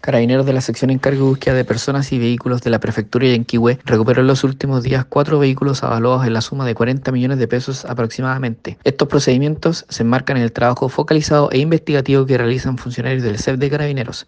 Carabineros de la sección encargo de búsqueda de personas y vehículos de la prefectura de Yanquihue recuperó en los últimos días cuatro vehículos avalados en la suma de 40 millones de pesos aproximadamente. Estos procedimientos se enmarcan en el trabajo focalizado e investigativo que realizan funcionarios del CEP de Carabineros.